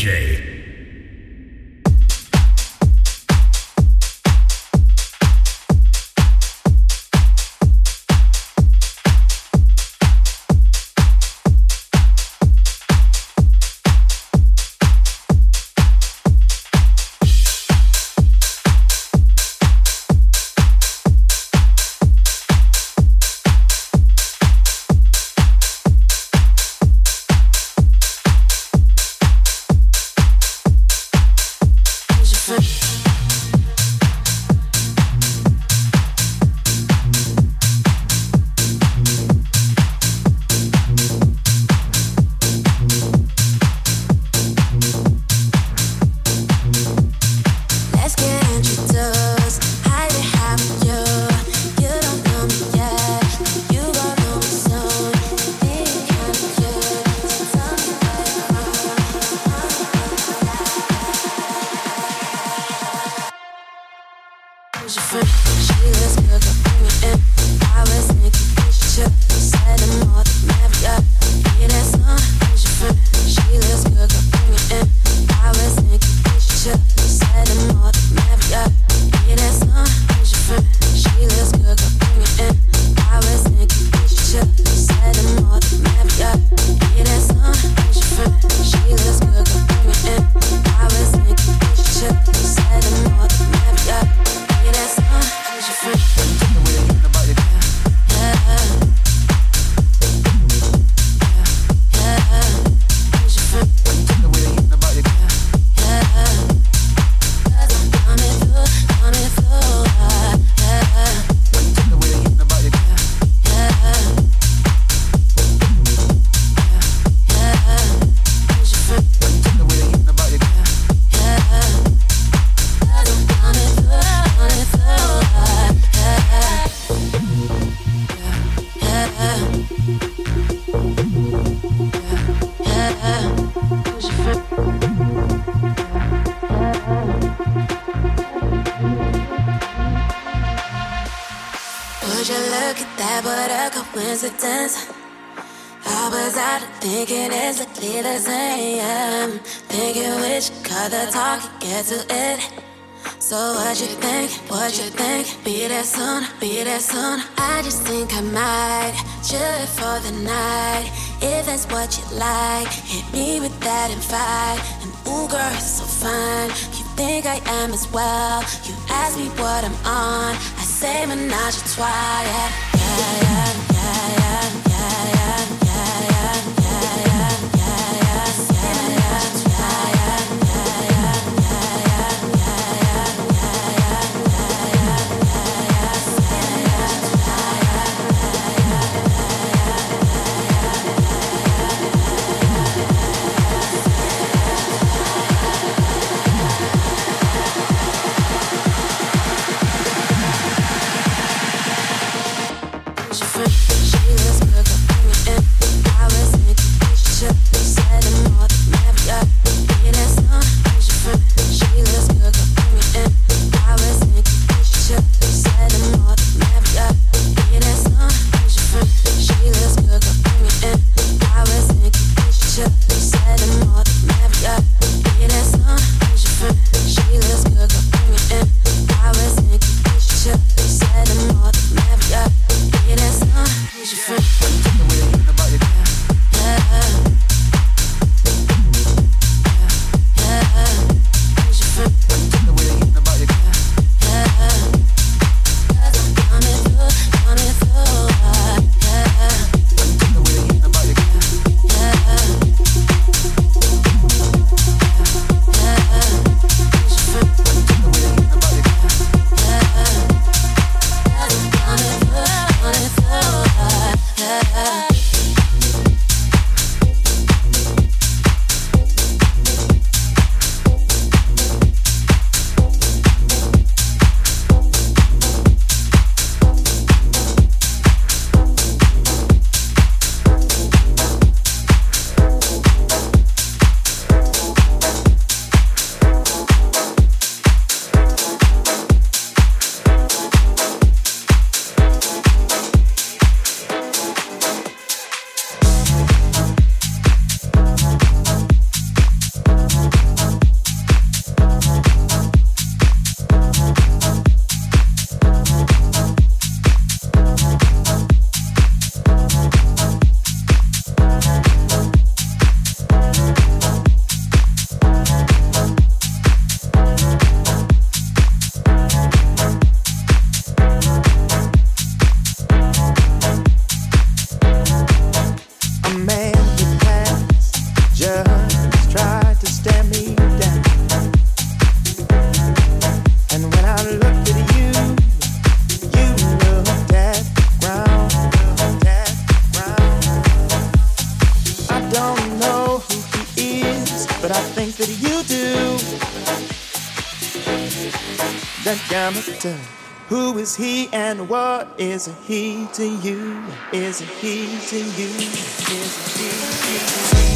DJ. it. So what you think? What you think? Be that soon, be that soon. I just think I might chill it for the night. If that's what you like, hit me with that invite. And ooh, girl, it's so fine. You think I am as well? You ask me what I'm on. I say menage a trois. Yeah, yeah, yeah. That gambler, who is he and what is he to you? Is he to you? Is he to you?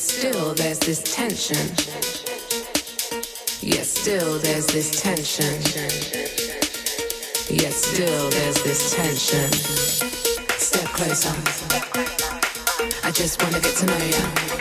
Yet still there's this tension. Yet still there's this tension. Yet still there's this tension. Step closer. I just wanna get to know you.